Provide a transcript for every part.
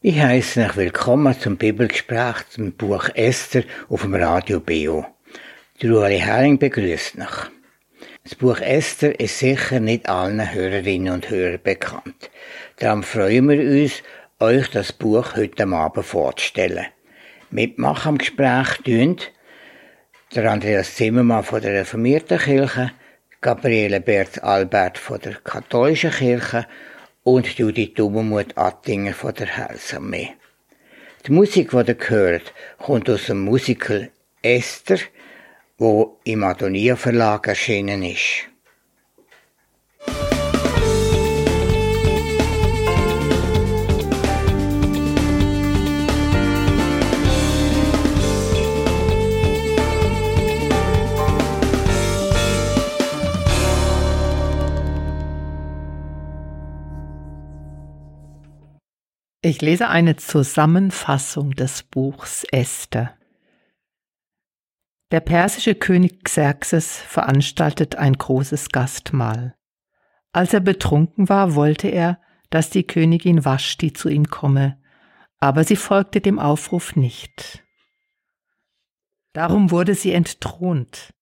Ich heiße euch willkommen zum Bibelgespräch zum Buch Esther auf dem Radio Beo. Der Ueli Hering begrüßt euch. Das Buch Esther ist sicher nicht allen Hörerinnen und Hörern bekannt. Darum freuen wir uns, euch das Buch heute Abend vorzustellen. Mitmachen am Gespräch tun der Andreas Zimmermann von der Reformierten Kirche, Gabriele Bert Albert von der Katholischen Kirche und Judith Dummermuth Attinger von der Heilsarmee. Die Musik, die ihr hört, kommt aus dem Musical Esther, wo im Adonia Verlag erschienen ist. Ich lese eine Zusammenfassung des Buchs Esther. Der persische König Xerxes veranstaltet ein großes Gastmahl. Als er betrunken war, wollte er, dass die Königin Vashti zu ihm komme, aber sie folgte dem Aufruf nicht. Darum wurde sie entthront.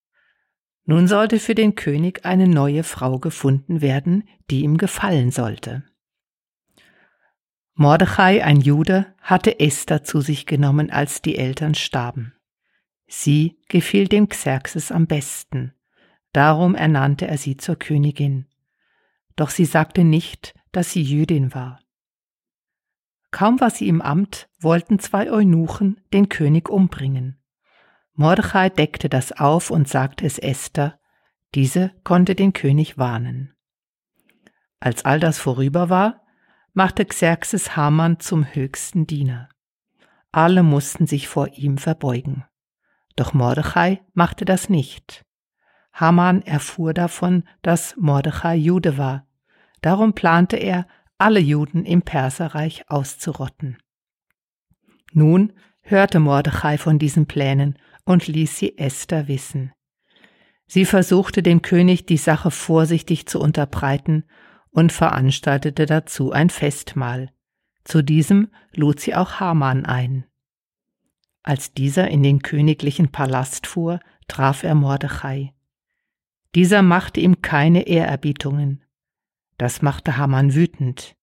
Nun sollte für den König eine neue Frau gefunden werden, die ihm gefallen sollte. Mordechai, ein Jude, hatte Esther zu sich genommen, als die Eltern starben. Sie gefiel dem Xerxes am besten, darum ernannte er sie zur Königin. Doch sie sagte nicht, dass sie Jüdin war. Kaum war sie im Amt, wollten zwei Eunuchen den König umbringen. Mordechai deckte das auf und sagte es Esther, diese konnte den König warnen. Als all das vorüber war, machte Xerxes Haman zum höchsten Diener. Alle mussten sich vor ihm verbeugen. Doch Mordechai machte das nicht. Haman erfuhr davon, dass Mordechai Jude war. Darum plante er, alle Juden im Perserreich auszurotten. Nun hörte Mordechai von diesen Plänen und ließ sie Esther wissen. Sie versuchte dem König die Sache vorsichtig zu unterbreiten und veranstaltete dazu ein Festmahl. Zu diesem lud sie auch Haman ein. Als dieser in den königlichen Palast fuhr, traf er Mordechai. Dieser machte ihm keine Ehrerbietungen. Das machte Haman wütend.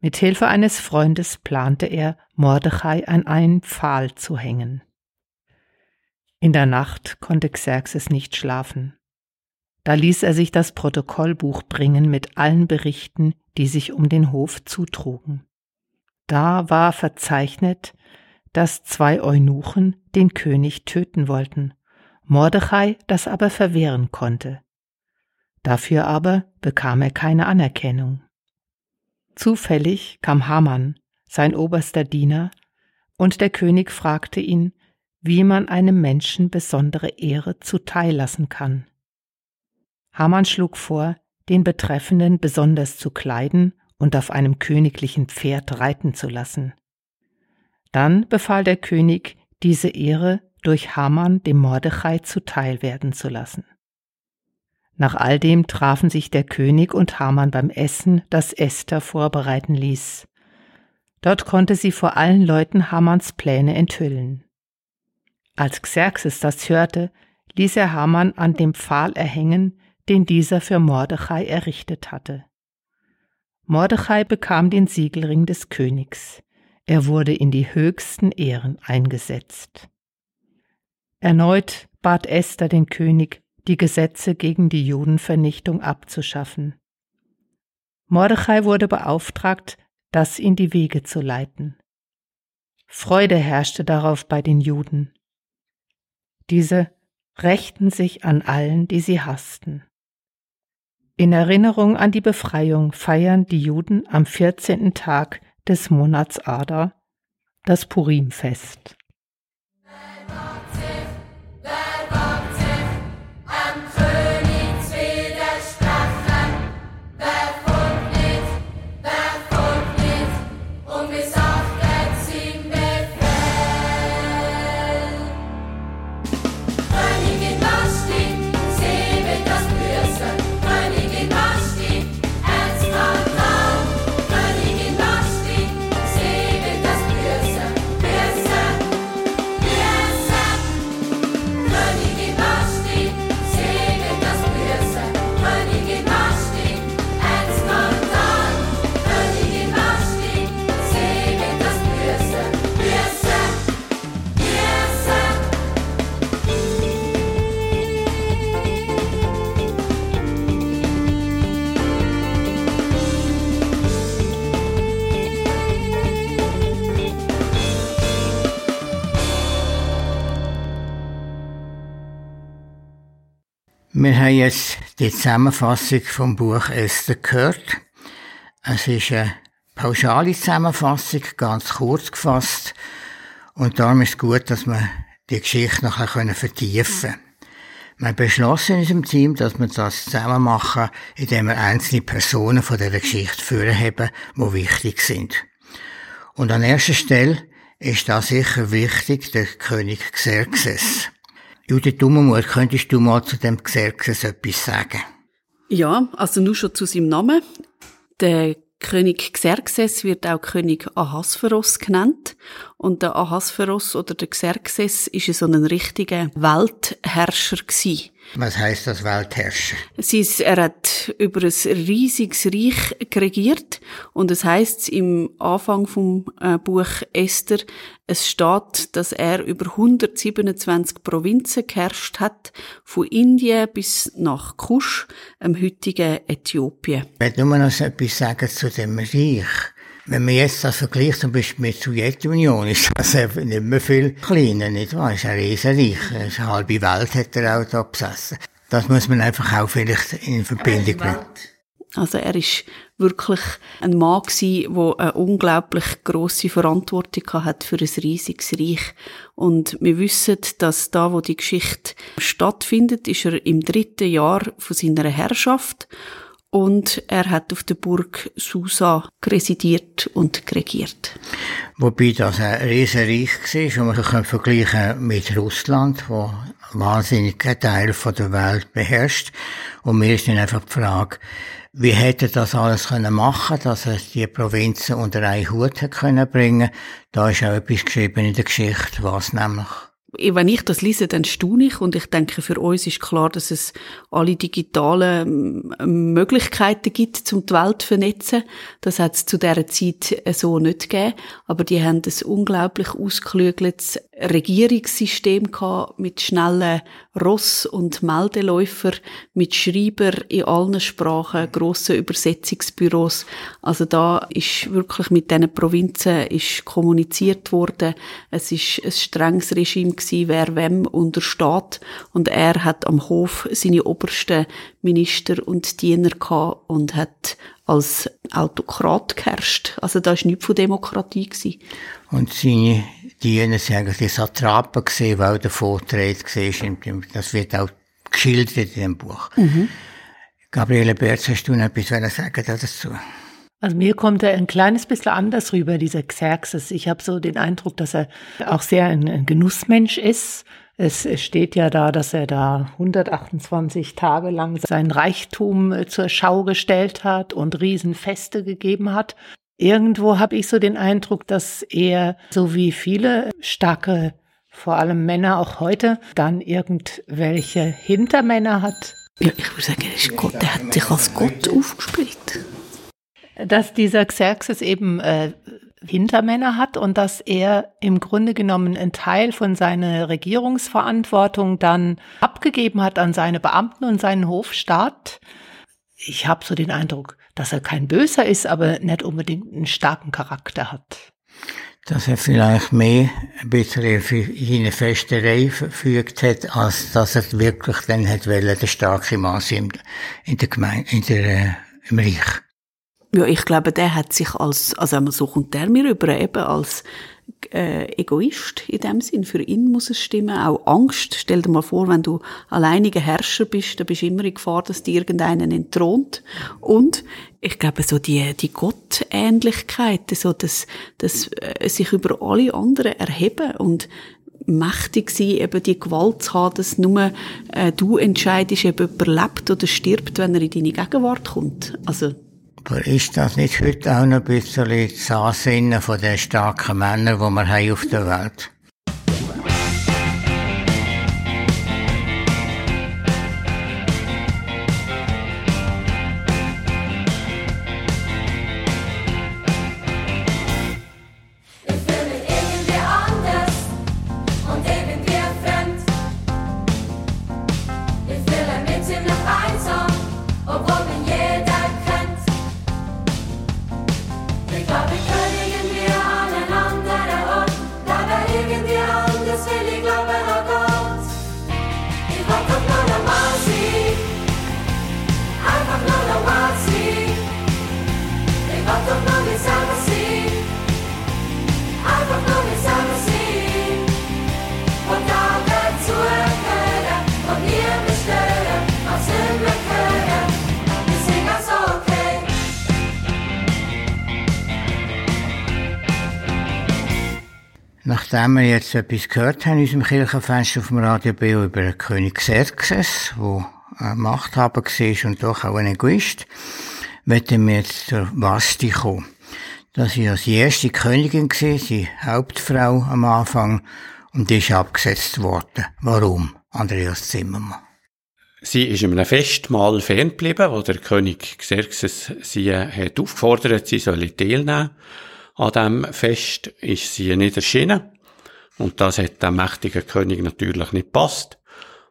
Mit Hilfe eines Freundes plante er, Mordechai an einen Pfahl zu hängen. In der Nacht konnte Xerxes nicht schlafen. Da ließ er sich das Protokollbuch bringen mit allen Berichten, die sich um den Hof zutrugen. Da war verzeichnet, dass zwei Eunuchen den König töten wollten, Mordechai das aber verwehren konnte. Dafür aber bekam er keine Anerkennung. Zufällig kam Haman, sein oberster Diener, und der König fragte ihn, wie man einem Menschen besondere Ehre zuteil lassen kann. Hamann schlug vor, den Betreffenden besonders zu kleiden und auf einem königlichen Pferd reiten zu lassen. Dann befahl der König, diese Ehre durch Haman dem Mordechai zuteil werden zu lassen. Nach all dem trafen sich der König und Haman beim Essen, das Esther vorbereiten ließ. Dort konnte sie vor allen Leuten Hamans Pläne enthüllen. Als Xerxes das hörte, ließ er Haman an dem Pfahl erhängen, den dieser für Mordechai errichtet hatte. Mordechai bekam den Siegelring des Königs. Er wurde in die höchsten Ehren eingesetzt. Erneut bat Esther den König, die Gesetze gegen die Judenvernichtung abzuschaffen. Mordechai wurde beauftragt, das in die Wege zu leiten. Freude herrschte darauf bei den Juden. Diese rächten sich an allen, die sie hassten. In Erinnerung an die Befreiung feiern die Juden am 14. Tag des Monats Adar das Purimfest. Wir haben jetzt die Zusammenfassung vom Buch Esther gehört. Es ist eine pauschale Zusammenfassung, ganz kurz gefasst. Und darum ist es gut, dass wir die Geschichte noch vertiefen können. Wir beschlossen in unserem Team, dass wir das zusammen machen, indem wir einzelne Personen von dieser Geschichte vorheben, die wichtig sind. Und an erster Stelle ist da sicher wichtig der König Xerxes. Judith Dummermuth, könntest du mal zu dem Xerxes etwas sagen? Ja, also nur schon zu seinem Namen. Der König Xerxes wird auch König Ahasveros genannt. Und der Ahasveros oder der Xerxes ist so ein richtiger Weltherrscher gewesen. Was heißt das Weltherrscher? Es ist, er hat über ein riesiges Reich regiert und es heißt im Anfang vom äh, Buch Esther, es steht, dass er über 127 Provinzen geherrscht hat, von Indien bis nach Kusch, dem heutigen Äthiopien. Ich möchte nur noch etwas sagen zu dem Reich. Wenn man jetzt das vergleicht, zum Beispiel mit der Sowjetunion, ist das nicht mehr viel kleiner, nicht wahr? Es ist ein Riesenreich. Eine halbe Welt hat er auch da besessen. Das muss man einfach auch vielleicht in Verbindung bringen. Also er ist wirklich ein Mann gewesen, der eine unglaublich große Verantwortung hat für ein riesiges Reich. Und wir wissen, dass da, wo die Geschichte stattfindet, ist er im dritten Jahr von seiner Herrschaft und er hat auf der Burg Susa residiert und regiert. Wobei das ein Riesenreich war und man kann vergleichen mit Russland, wo wahnsinnig Teil der Welt beherrscht. Und mir ist dann einfach die Frage, wie hätte das alles können machen, dass er die Provinzen unter einen Hut können bringen? Da ist auch etwas geschrieben in der Geschichte, was nämlich wenn ich das lese, dann staune ich und ich denke, für uns ist klar, dass es alle digitalen ähm, Möglichkeiten gibt, um die Welt zu vernetzen. Das hat es zu dieser Zeit so nicht gegeben, aber die haben ein unglaublich ausgeklügeltes Regierungssystem gehabt, mit schnellen Ross- und Meldeläufer, mit Schreiber in allen Sprachen, grossen Übersetzungsbüros. Also da ist wirklich mit diesen Provinzen ist kommuniziert worden. Es ist ein strenges Regime gewesen, wer wem untersteht. Und er hat am Hof seine obersten Minister und Diener gehabt und hat als Autokrat geherrscht. Also da ist nichts von Demokratie gewesen. Und seine Diener sind eigentlich die Satrapen gesehen, weil der Vortrag war. Das wird auch geschildert in dem Buch. Mhm. Gabriele Berz, hast du noch etwas sagen dazu? Also mir kommt er ein kleines bisschen anders rüber, dieser Xerxes. Ich habe so den Eindruck, dass er auch sehr ein Genussmensch ist. Es steht ja da, dass er da 128 Tage lang sein Reichtum äh, zur Schau gestellt hat und Riesenfeste gegeben hat. Irgendwo habe ich so den Eindruck, dass er, so wie viele starke, vor allem Männer auch heute, dann irgendwelche Hintermänner hat. Ja, ich würde sagen, er ist Gott, der hat sich als Gott aufgespielt. Dass dieser Xerxes eben äh, Hintermänner hat und dass er im Grunde genommen einen Teil von seiner Regierungsverantwortung dann abgegeben hat an seine Beamten und seinen Hofstaat. Ich habe so den Eindruck, dass er kein Böser ist, aber nicht unbedingt einen starken Charakter hat. Dass er vielleicht mehr ein bisschen für eine Festerei verfügt hat, als dass er wirklich dann hat wollen, der starke Maß in der Gemeinde, in der, äh, im Reich. Ja, ich glaube, der hat sich als, also so kommt der mir über, eben als äh, Egoist in dem Sinn. Für ihn muss es stimmen. Auch Angst. Stell dir mal vor, wenn du alleiniger Herrscher bist, dann bist du immer in Gefahr, dass dir irgendeinen entthront. Und ich glaube, so die, die Gottähnlichkeit, so das, das äh, sich über alle anderen erheben und mächtig sein, eben die Gewalt zu haben, dass nur äh, du entscheidest, ob jemand lebt oder stirbt, wenn er in deine Gegenwart kommt. Also aber ist das nicht heute auch noch ein bisschen das Ansinnen von den starken Männern, die wir haben auf der Welt wir jetzt etwas gehört haben in unserem Kirchenfenster auf dem Radio BO über den König Xerxes, der Machthaber war und doch auch ein Egoist, möchten wir jetzt zur Vasti kommen. Das war die erste Königin, die Hauptfrau am Anfang, und die ist abgesetzt worden. Warum, Andreas Zimmermann? Sie ist in einem Festmahl ferngeblieben, wo der König Xerxes sie hat aufgefordert, sie solle teilnehmen. An diesem Fest ist sie nicht erschienen. Und das hat dem mächtigen König natürlich nicht passt.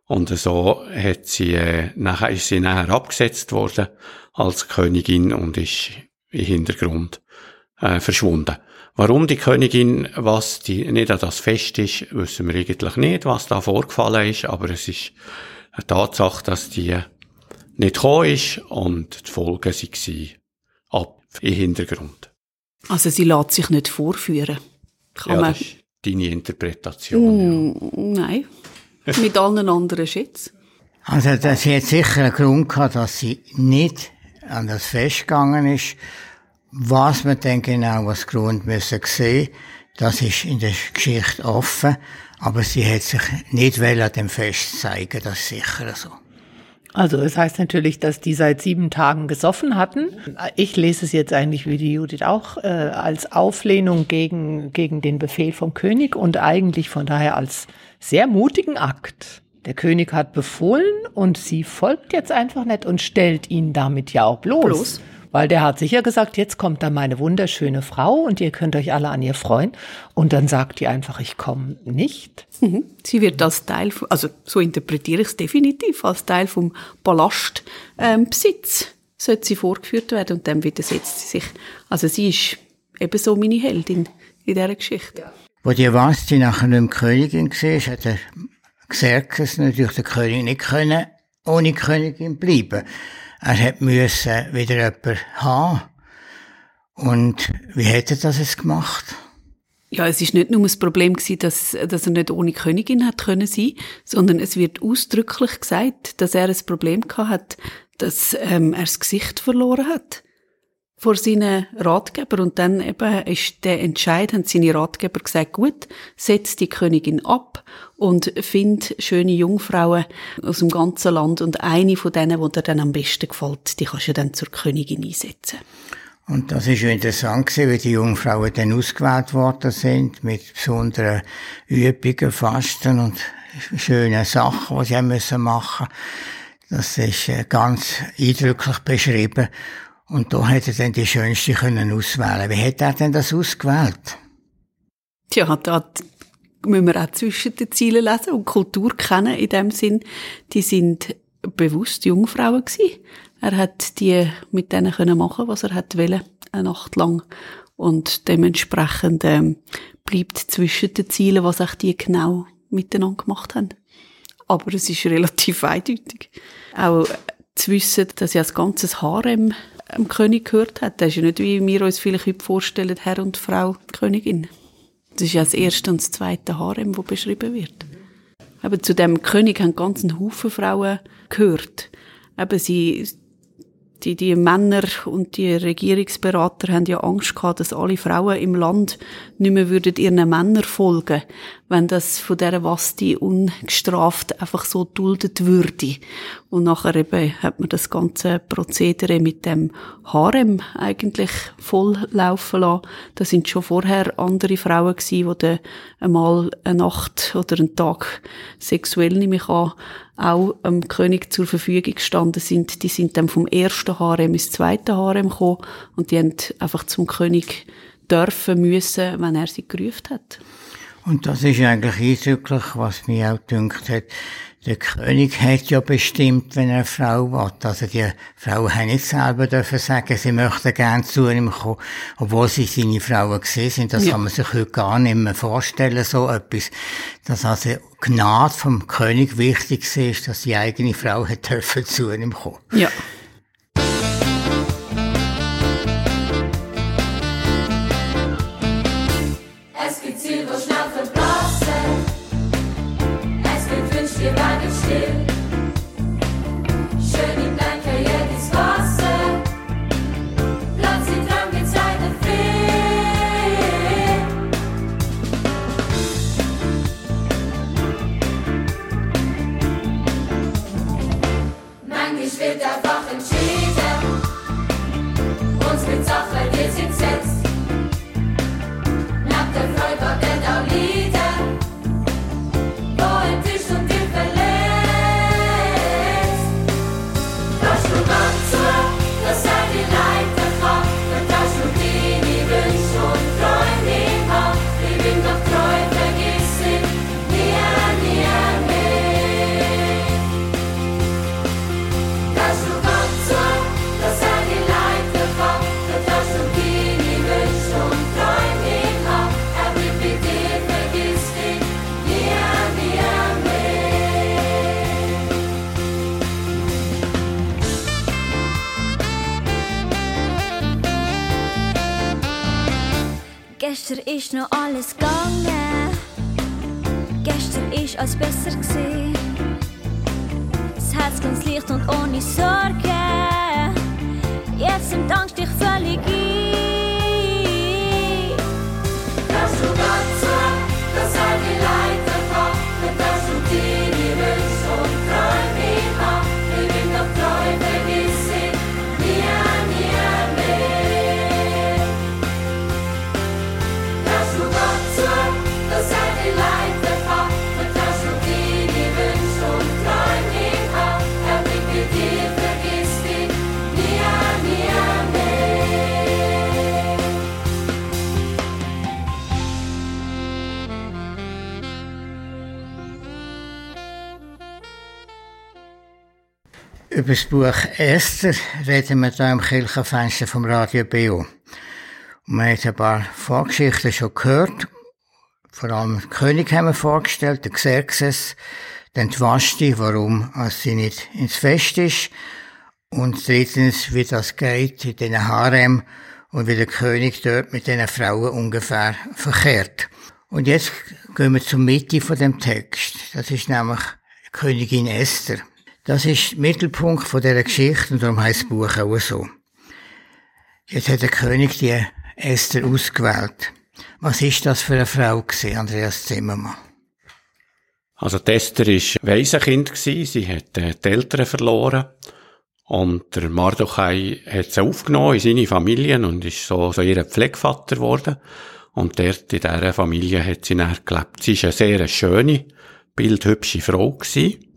Und so hat sie, äh, nachher ist sie nachher abgesetzt worden als Königin und ist im Hintergrund äh, verschwunden. Warum die Königin, was die nicht an das Fest ist, wissen wir eigentlich nicht, was da vorgefallen ist, aber es ist eine Tatsache, dass die nicht gekommen ist und die Folgen waren ab im Hintergrund. Also sie lässt sich nicht vorführen. Kann ja, man... deine Interpretation. Mm, ja. Nein, mit allen anderen Schätzen. Also das hat sicher einen Grund gehabt, dass sie nicht an das Fest gegangen ist. Was man dann genau als Grund müssen sehen, das ist in der Geschichte offen. Aber sie hat sich nicht an dem Fest zeigen, das ist sicher so. Also es heißt natürlich, dass die seit sieben Tagen gesoffen hatten. Ich lese es jetzt eigentlich wie die Judith auch äh, als Auflehnung gegen, gegen den Befehl vom König und eigentlich von daher als sehr mutigen Akt. Der König hat befohlen und sie folgt jetzt einfach nicht und stellt ihn damit ja auch bloß. bloß. Weil der hat sicher gesagt, jetzt kommt da meine wunderschöne Frau und ihr könnt euch alle an ihr freuen. Und dann sagt die einfach, ich komme nicht. Mhm. Sie wird als Teil, also so interpretiere ich es definitiv, als Teil vom Palastbesitz ähm, sollte sie vorgeführt werden und dann widersetzt sie sich. Also sie ist ebenso meine Heldin in dieser Geschichte. Ja. Wo die Vasti nachher nicht mehr Königin war, hat der Xerxes natürlich der König nicht können, ohne Königin bleiben. Er hat müssen wieder jemanden haben. Und wie hätte er das gemacht? Ja, es ist nicht nur das Problem gewesen, dass, dass er nicht ohne Königin hat können sein, sondern es wird ausdrücklich gesagt, dass er ein Problem gehabt hat, dass ähm, er das Gesicht verloren hat vor seinen Ratgeber und dann eben ist der Entscheid, haben seine Ratgeber gesagt, gut, setz die Königin ab und find schöne Jungfrauen aus dem ganzen Land und eine von denen, die dir dann am besten gefällt, die kannst du dann zur Königin einsetzen. Und das ist ja interessant gewesen, wie die Jungfrauen dann ausgewählt worden sind, mit besonderen Übungen, Fasten und schönen Sachen, die sie haben müssen machen. Das ist äh, ganz eindrücklich beschrieben. Und da hätte er dann die schönste können auswählen. Wie hat er denn das ausgewählt? Tja, da müssen wir auch zwischen den Zielen lesen und Kultur kennen in dem Sinn. Die sind bewusst Jungfrauen gewesen. Er hat die mit denen können machen, was er hat wollen, eine Nacht lang. Und dementsprechend ähm, bleibt zwischen den Zielen, was auch die genau miteinander gemacht haben. Aber es ist relativ eindeutig. Auch zu wissen, dass ja das ganze Harem dem König gehört hat. Das ist ja nicht, wie wir uns vielleicht heute vorstellen, Herr und Frau Königin. Das ist ja das erste und das zweite Harem, das beschrieben wird. Aber zu dem König haben ganz Haufen Frauen gehört. Eben sie, die, die Männer und die Regierungsberater haben ja Angst gehabt, dass alle Frauen im Land nicht mehr würden ihren Männern folgen, wenn das von der Vasti ungestraft einfach so duldet würde. Und nachher eben hat man das ganze Prozedere mit dem Harem eigentlich voll laufen lassen. Da sind schon vorher andere Frauen gewesen, die dann einmal eine Nacht oder einen Tag sexuell mehr an auch dem König zur Verfügung gestanden sind. Die sind dann vom ersten Harem ins zweite Harem gekommen und die haben einfach zum König dürfen müssen, wenn er sie gerufen hat. Und das ist eigentlich eindrücklich, was mir auch gedacht hat. Der König hat ja bestimmt, wenn er eine Frau will. Also die Frau hat nicht selber dürfen sagen, sie möchte gerne zu ihm kommen, obwohl sie seine Frauen gesehen sind. Das ja. kann man sich heute gar nicht mehr vorstellen, so etwas. Dass also Gnade vom König wichtig ist, dass die eigene Frau hat dürfen zu ihm kommen. Ja. Es gibt Silberschnappen, Blasen. if I could still alles gegangen. Über das Buch Esther reden wir hier im Kirchenfenster vom Radio BO. Und wir haben ein paar Vorgeschichten schon gehört. Vor allem den König haben wir vorgestellt, den Xerxes, dann die Vashti, warum als sie nicht ins Fest ist. Und drittens, wie das geht in diesen Harem und wie der König dort mit diesen Frauen ungefähr verkehrt. Und jetzt gehen wir zur Mitte von dem Text. Das ist nämlich Königin Esther. Das ist der Mittelpunkt von dieser Geschichte und darum heißt das Buch auch so. Jetzt hat der König die Esther ausgewählt. Was ist das für eine Frau gewesen, Andreas Zimmermann? Also die Esther war Waisenkind, gewesen. sie hat äh, die Eltern verloren. Und der Mardochai hat sie aufgenommen in seine Familie und ist so, so ihr Pflegevater geworden. Und dort in dieser Familie hat sie dann gelebt. Sie war eine sehr schöne, bildhübsche Frau gewesen.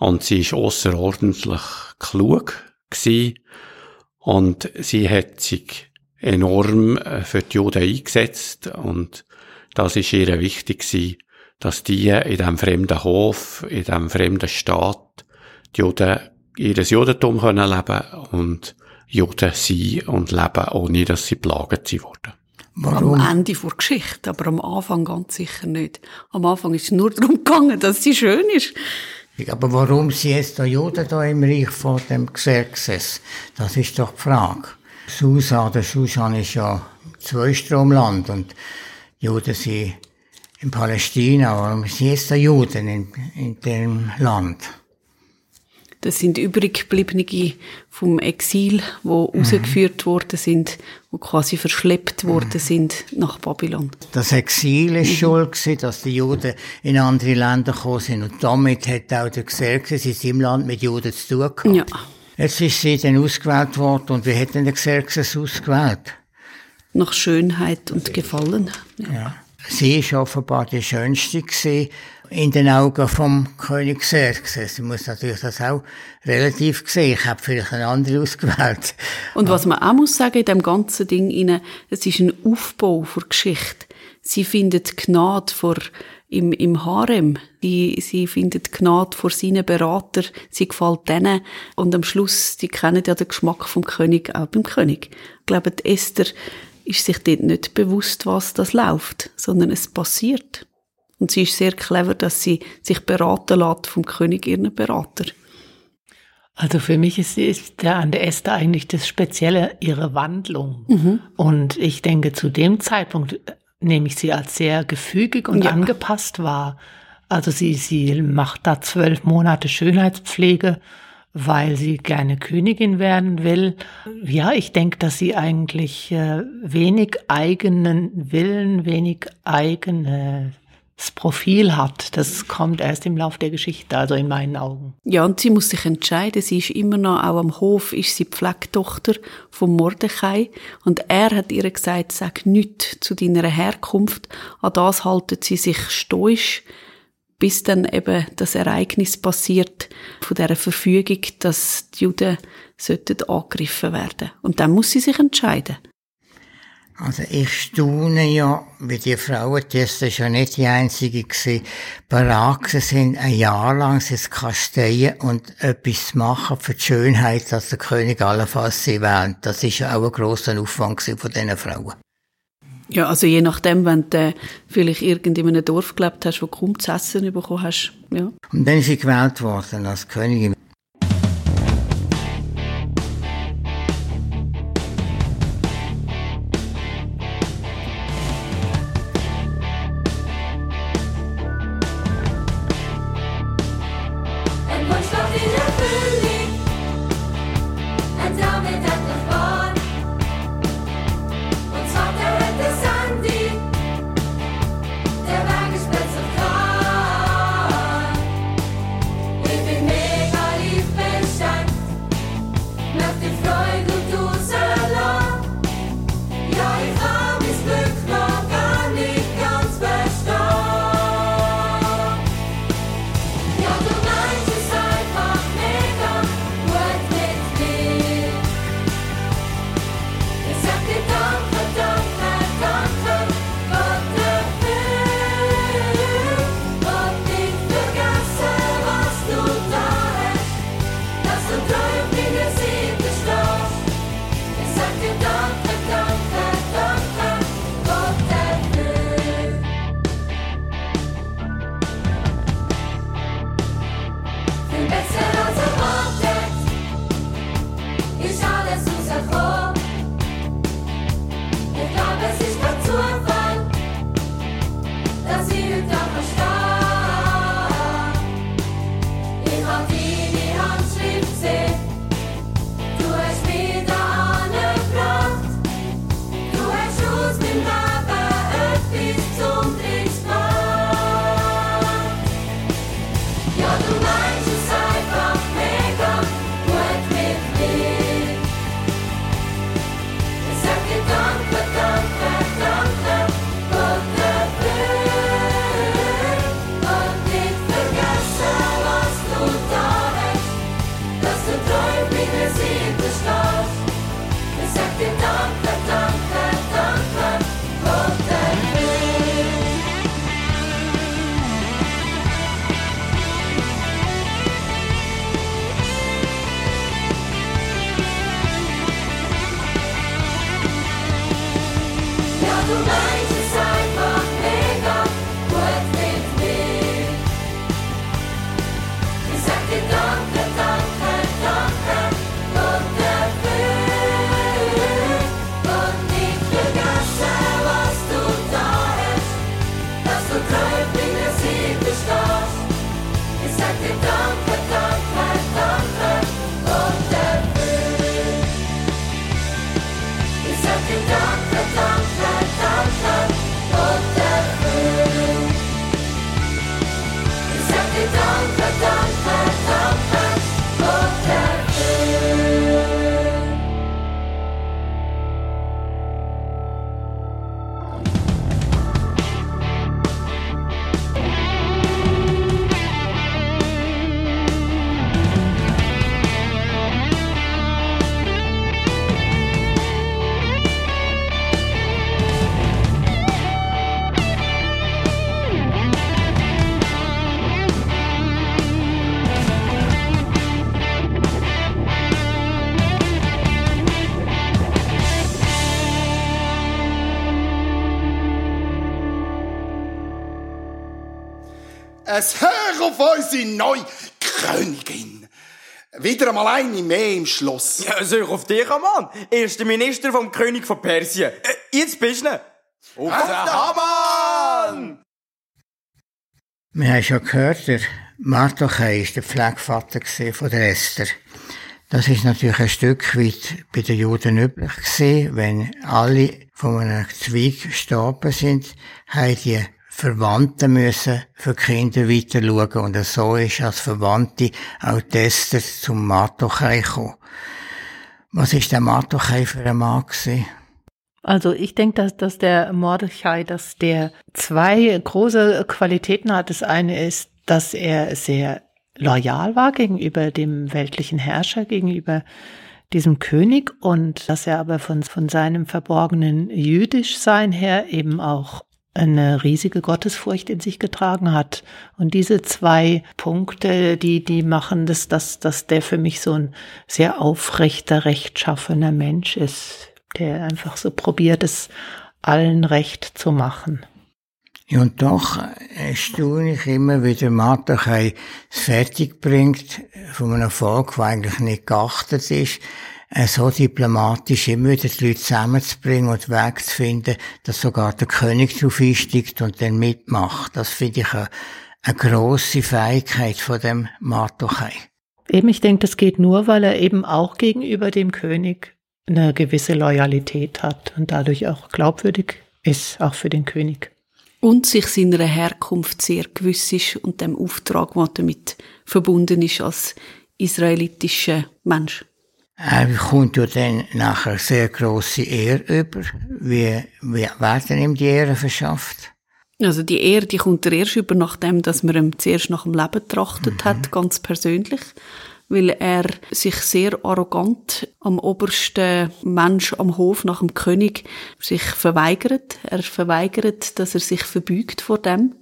Und sie ist außerordentlich klug gewesen. Und sie hat sich enorm äh, für die Juden eingesetzt. Und das ist ihr wichtig gewesen, dass die in diesem fremden Hof, in diesem fremden Staat, die Juden ihr Judentum können leben und Juden sein und leben, ohne dass sie plagt sie wurden. Warum? Am Ende der Geschichte, aber am Anfang ganz sicher nicht. Am Anfang ist es nur darum gegangen, dass sie schön ist. Aber warum sind jetzt da Juden da im Reich von dem Xerxes? Das ist doch die Frage. Susa, der Susan ist ja Zweistromland und die Juden sind in Palästina. Warum sind jetzt da Juden in, in dem Land? Das sind übriggebliebene vom Exil, wo rausgeführt worden sind, wo quasi verschleppt worden sind nach Babylon. Das Exil ist schuld gewesen, dass die Juden in andere Länder gekommen sind. Und damit hat auch der Xerxes in seinem Land mit Juden zu tun gehabt. Ja. Jetzt ist sie dann ausgewählt worden. Und wie hat denn der Xerxes ausgewählt? Nach Schönheit und Gefallen. Ja. Ja. Sie ist offenbar die schönste gewesen in den Augen vom König Xerxes. Ich muss natürlich das auch relativ sehen. Ich habe vielleicht eine andere ausgewählt. Und was man auch muss sagen in dem ganzen Ding, es ist ein Aufbau für Geschichte. Sie findet Gnade vor im, im Harem. Sie, sie findet Gnade vor seinen Berater. Sie gefällt denen. Und am Schluss, die kennen ja den Geschmack vom König auch beim König. Ich glaube, die Esther ist sich dort nicht bewusst, was das läuft, sondern es passiert. Und sie ist sehr clever, dass sie sich beraten lässt vom König, ihren Berater. Also für mich ist, ist der an der Esther eigentlich das Spezielle ihre Wandlung. Und ich denke, zu dem Zeitpunkt äh, nehme ich sie als sehr gefügig und Ja. angepasst wahr. Also sie, sie macht da zwölf Monate Schönheitspflege, weil sie gerne Königin werden will. Ja, ich denke, dass sie eigentlich äh, wenig eigenen Willen, wenig eigenes Profil hat. Das kommt erst im Lauf der Geschichte, also in meinen Augen. Ja, und sie muss sich entscheiden. Sie ist immer noch, auch am Hof, ist sie Pflegtochter von Mordechai. Und er hat ihr gesagt, sag nichts zu deiner Herkunft. An das haltet sie sich stoisch, bis dann eben das Ereignis passiert von der Verfügung, dass die Juden sollten angegriffen werden. Und dann muss sie sich entscheiden. Also ich staune ja, wie die Frauen, die ist ja nicht die einzige gewesen, bereit sind, ein Jahr lang sich zu kasteien und etwas zu machen für die Schönheit, dass der König allenfalls sie wählt. Das ist ja auch ein grosser Aufwand von diesen Frauen. Ja, also je nachdem, wenn du vielleicht irgend in einem Dorf gelebt hast, wo du kaum zu essen bekommen hast, ja. Und dann ist sie gewählt worden als Königin. Auf unsere neue Königin. Wieder einmal eine mehr im Schloss. Ja, soll ich auf dich, Mann? Erster Minister vom König von Persien. Äh, jetzt bist du Auf Auf den Hamann! Wir haben schon gehört, der Mardochai ist der Pflegevater von der Esther. Das ist natürlich ein Stück weit bei den Juden üblich gewesen. Wenn alle von einem Zweig gestorben sind, haben die Verwandten müssen für Kinder weiter schauen. Und so ist als Verwandte auch die Esther zum Mardochai gekommen. Was ist der Mardochai für ein Mann gewesen? Also ich denke, dass, dass der Mordechai, dass der zwei große Qualitäten hat. Das eine ist, dass er sehr loyal war gegenüber dem weltlichen Herrscher, gegenüber diesem König und dass er aber von, von seinem verborgenen Jüdischsein her eben auch eine riesige Gottesfurcht in sich getragen hat. Und diese zwei Punkte, die, die machen das, dass, dass der für mich so ein sehr aufrechter, rechtschaffener Mensch ist, der einfach so probiert, es allen recht zu machen. Ja, und doch erstaune ich immer, wie der es fertig bringt, von einem Volk, das eigentlich nicht geachtet ist, so diplomatisch immer wieder die Leute zusammenzubringen und Weg zu finden, dass sogar der König drauf einsteigt und dann mitmacht. Das finde ich eine, eine grosse Fähigkeit von dem Mardochai. Eben, ich denke, das geht nur, weil er eben auch gegenüber dem König eine gewisse Loyalität hat und dadurch auch glaubwürdig ist, auch für den König. Und sich seiner Herkunft sehr gewiss ist und dem Auftrag, der damit verbunden ist als israelitischer Mensch. Er bekommt ja dann nachher sehr grosse Ehre über. Wie, wie werden ihm die Ehre verschafft? Also die Ehre, die kommt er erst über, nachdem, dass man ihm zuerst nach dem Leben trachtet hat, ganz persönlich, weil er sich sehr arrogant am obersten Mensch am Hof nach dem König sich verweigert. Er verweigert, dass er sich verbeugt vor dem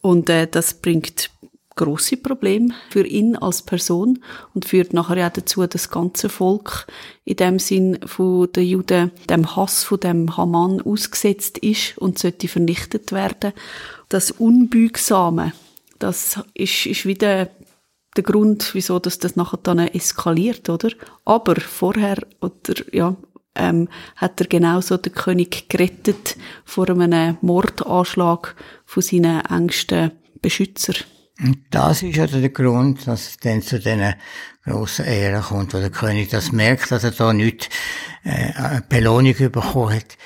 und äh, das bringt große Probleme für ihn als Person und führt nachher ja dazu, dass das ganze Volk in dem Sinn von den Juden dem Hass von dem Haman ausgesetzt ist und sollte vernichtet werden. Das Unbeugsame, das ist, ist wieder der Grund, wieso dass das nachher dann eskaliert, oder? Aber vorher, oder, ja, ähm, hat er genauso den König gerettet vor einem Mordanschlag von seinen engsten Beschützer. Und das ist ja der Grund, dass es dann zu diesen grossen Ehren kommt, wo der König das merkt, dass er da nicht äh, eine Belohnung bekommen hat,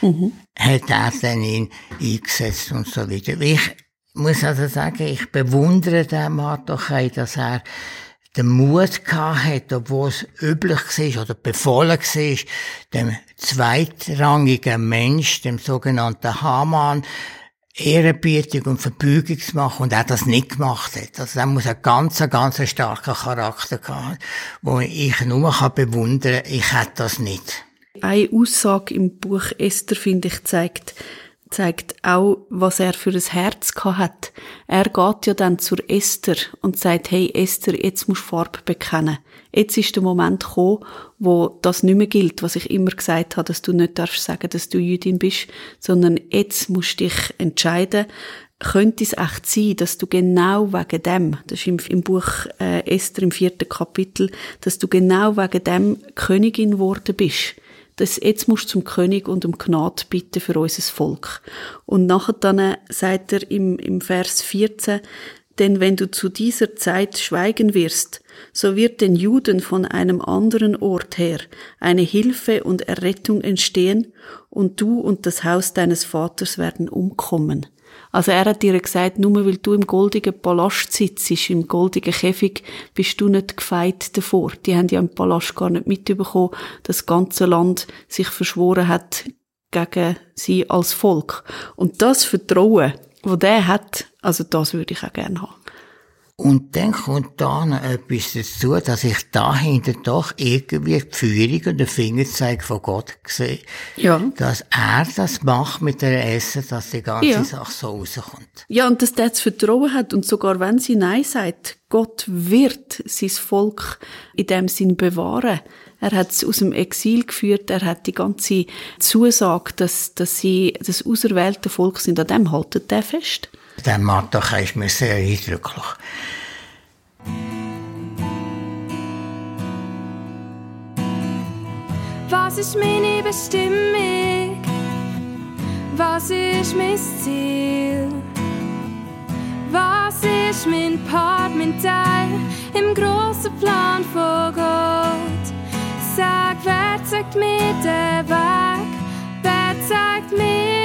hat er dann ihn eingesetzt und so weiter. Ich muss also sagen, ich bewundere den Mardochai, dass er den Mut gehabt hat, obwohl es üblich war oder befohlen war, dem zweitrangigen Mensch, dem sogenannten Haman, Ehrerbietung und Verbeugung zu machen und er das nicht gemacht hat. Also er muss einen ganz, ganz starken Charakter haben, wo ich nur kann bewundern kann, ich hätte das nicht. Eine Aussage im Buch Esther, finde ich, zeigt, zeigt auch, was er für ein Herz hat. Er geht ja dann zur Esther und sagt, hey Esther, jetzt musst du Farbe bekennen. Jetzt ist der Moment gekommen, wo das nicht mehr gilt, was ich immer gesagt habe, dass du nicht darfst sagen, dass du Jüdin bist, sondern jetzt musst du dich entscheiden, könnte es echt sein, dass du genau wegen dem, das ist im, im Buch äh, Esther im vierten Kapitel, dass du genau wegen dem Königin geworden bist. Das, jetzt musst du zum König und um Gnade bitten für unser Volk. Und nachher dann äh, sagt er im, im Vers 14, denn wenn du zu dieser Zeit schweigen wirst, so wird den Juden von einem anderen Ort her eine Hilfe und Errettung entstehen, und du und das Haus deines Vaters werden umkommen. Also er hat dir gesagt, nur weil du im goldigen Palast sitzt, im goldigen Käfig, bist du nicht gefeit davor. Die haben ja im Palast gar nicht mitbekommen, dass das ganze Land sich verschworen hat gegen sie als Volk. Und das Vertrauen, wo der hat, also das würde ich auch gerne haben. Und dann kommt da noch etwas dazu, dass ich dahinter doch irgendwie die Führung und den Fingerzeig von Gott sehe. Ja. Dass er das macht mit der Essen, dass die ganze Ja. Sache so rauskommt. Ja, und dass der das Vertrauen hat und sogar wenn sie Nein sagt, Gott wird sein Volk in dem Sinn bewahren. Er hat es aus dem Exil geführt, er hat die ganze Zusage, dass, dass sie das auserwählte Volk sind, an dem haltet er fest. Diesem Mardochai ist mir sehr eindrücklich. Was ist meine Bestimmung? Was ist mein Ziel? Was ist mein Part, mein Teil im großen Plan von Gott? Wer zeigt mir den Weg? Wer zeigt mir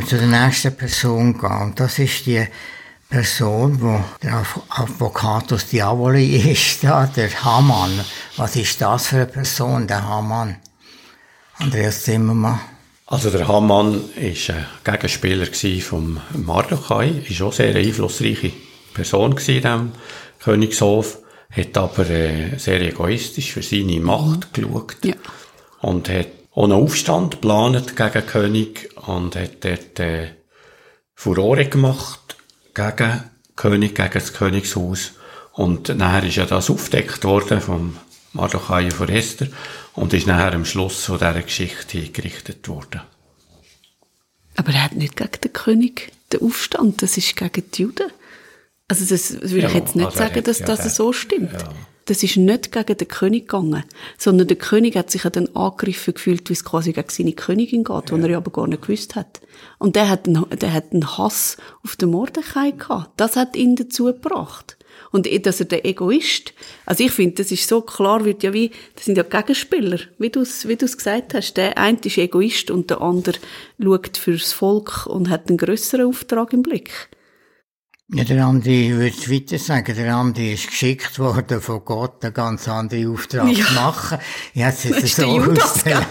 wir zu der nächsten Person gehen. Und das ist die Person, wo der Adv- Advocatus Diaboli ist, da, der Hamann. Was ist das für eine Person, der Hamann? Andreas Zimmermann. Also der Hamann war ein Gegenspieler gsi vom Mardochai, ist auch sehr eine einflussreiche Person gsi in diesem Königshof, hat aber äh, sehr egoistisch für seine Macht geschaut Ja. und hat auch einen Aufstand geplant gegen König und hat dort äh, Furore gemacht gegen König, gegen das Königshaus und nachher ist ja das aufgedeckt worden vom Mardochai von Esther und ist nachher am Schluss von dieser Geschichte hingerichtet worden. Aber er hat nicht gegen den König den Aufstand, das ist gegen die Juden. Also das würde ich Ja, jetzt nicht also sagen, dass ja das so stimmt. ja. Das ist nicht gegen den König gegangen, sondern der König hat sich ja dann angegriffen gefühlt, wie es quasi gegen seine Königin geht, ja. die er ja aber gar nicht gewusst hat. Und der hat einen, der hat einen Hass auf den Mordechai gehabt. Das hat ihn dazu gebracht. Und dass er der Egoist, also ich finde, das ist so klar, wird ja wie, das sind ja Gegenspieler, wie du es wie du's gesagt hast. Der eine ist Egoist und der andere schaut fürs Volk und hat einen grösseren Auftrag im Blick. Ja, der Andi würde es weiter sagen. Der Andi ist geschickt worden von Gott, einen ganz anderen Auftrag Ja. zu machen. Ja, es ist so ausgelegt.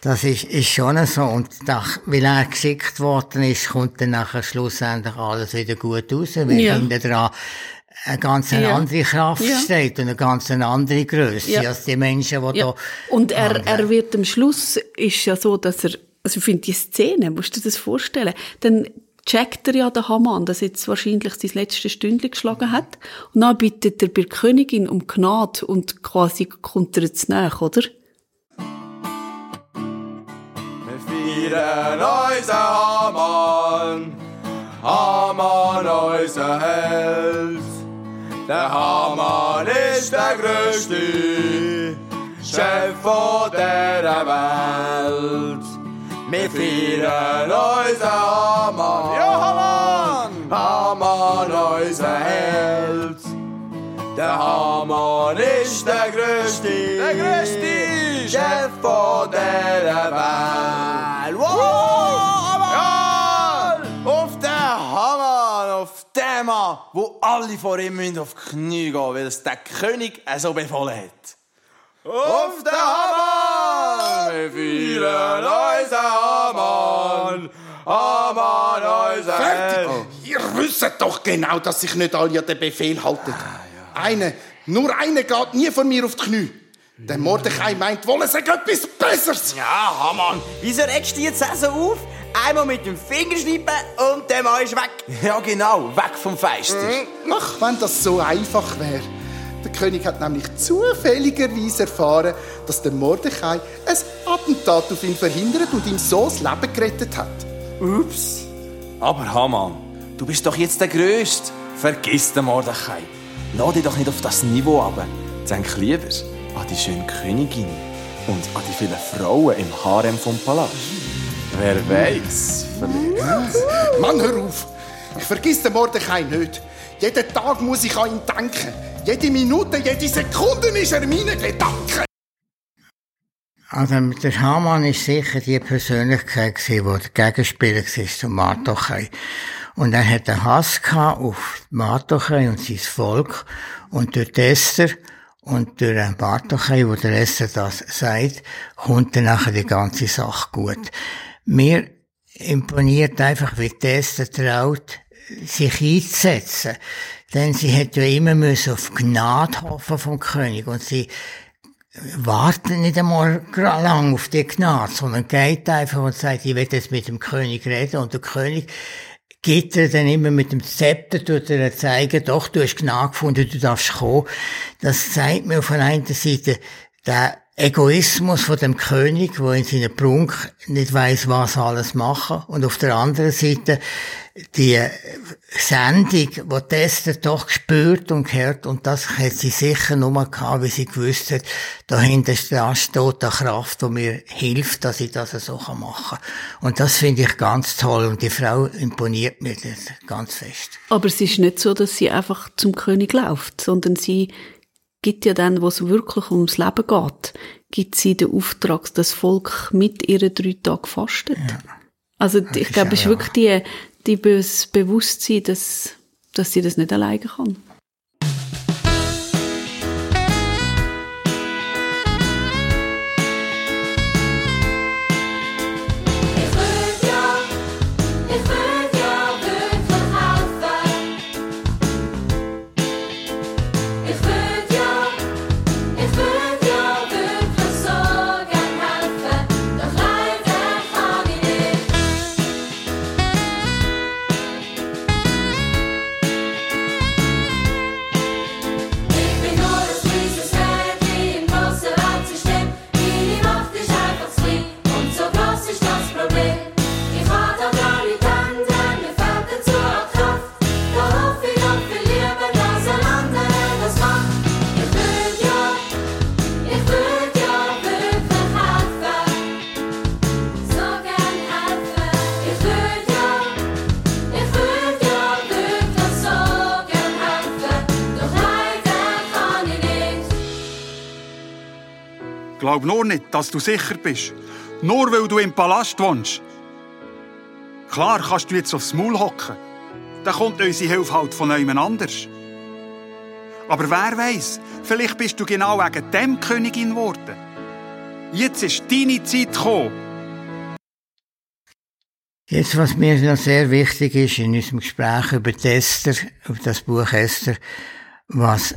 Das ist, ist schon so. Und nach, weil er geschickt worden ist, kommt dann nachher schlussendlich alles wieder gut raus, weil Ja. hinten dran eine ganz Ja. andere Kraft Ja. steht und eine ganz andere Größe als die Menschen, die Ja. da Und er, er wird am Schluss, ist ja so, dass er, also ich finde die Szene, musst du dir das vorstellen, dann checkt er ja den Haman, dass jetzt wahrscheinlich sein letztes Stündchen geschlagen hat. Und dann bittet er bei der Königin um Gnade und quasi kommt er jetzt nach, oder? Wir feiern unseren Hamann, Hamann unser Held. Der Hamann ist der größte Chef von der Welt. Wir feiern unseren Hamann, ja Hamann, Hamann unser Held. Der Hamann ist der größte, der größte Chef von der Welt. Wow, Hamann! Auf den Hamann, auf den Mann, wo alle vor ihm auf die Knie gehen, weil es der König so befohlen hat. Auf den Hamann! Wir feiern unseren Hamann, Hamann unser Fertig! Held. Ihr wisst doch genau, dass sich nicht alle an den Befehl halten. Eine, nur eine geht nie von mir auf die Knie. Der Mordechai meint, wolle sagen etwas Besseres. Ja, Hamann, wieso regst du jetzt so auf? Einmal mit dem Finger schnippen und der Mann ist weg. Ja, genau, weg vom Feister. Ach, wenn das so einfach wäre. Der König hat nämlich zufälligerweise erfahren, dass der Mordechai ein Attentat auf ihn verhindert und ihm so das Leben gerettet hat. Ups. Aber Hamann, du bist doch jetzt der Größte. Vergiss den Mordechai. Lass dich doch nicht auf das Niveau ab. Denk lieber an die schöne Königin und an die vielen Frauen im Harem vom Palast. Wer weiß, vielleicht. Mann, hör auf! Ich vergiss den Mordechai nicht. Jeden Tag muss ich an ihn denken. Jede Minute, jede Sekunde ist er meine Gedanken. Also der Hamann ist sicher die Persönlichkeit die der Gegenspieler war zum Mardochai. Und er hat einen Hass auf Mardochai und sein Volk. Und durch Esther und durch den Mardochai, wo der Esther das sagt, kommt dann nachher die ganze Sache gut. Mir imponiert einfach, wie Esther traut, sich einzusetzen. Denn sie hat ja immer müssen auf Gnade hoffen vom König und sie wartet nicht einmal lang auf die Gnade, sondern geht einfach und sagt, ich will jetzt mit dem König reden und der König gibt er dann immer mit dem Zepter, tut er zeigen, doch, du hast Gnade gefunden, du darfst kommen. Das zeigt mir der einen Seite, der Egoismus von dem König, wo in seiner Prunk nicht weiß, was alles machen, und auf der anderen Seite die Sendung, die Esther doch gespürt und gehört, und das hat sie sicher nur gehabt, weil sie gewusst hat, dahinter steht eine Kraft, die mir hilft, dass ich das so machen kann. Und das finde ich ganz toll, und die Frau imponiert mir das ganz fest. Aber es ist nicht so, dass sie einfach zum König läuft, sondern sie gibt ja dann, wo es wirklich ums Leben geht, gibt sie den Auftrag, dass das Volk mit ihren drei Tagen fastet. Also ich glaube, es ist ja- wirklich die, die Be- das Bewusstsein, dass, dass sie das nicht alleine kann. Nicht, dass du sicher bist. Nur weil du im Palast wohnst. Klar kannst du jetzt aufs Maul hocken. Dann kommt unsere Hilfe halt von jemand anders. Aber wer weiß, vielleicht bist du genau wegen dem Königin geworden. Jetzt ist deine Zeit gekommen. Jetzt, was mir noch sehr wichtig ist in unserem Gespräch über Esther, über das Buch Esther, was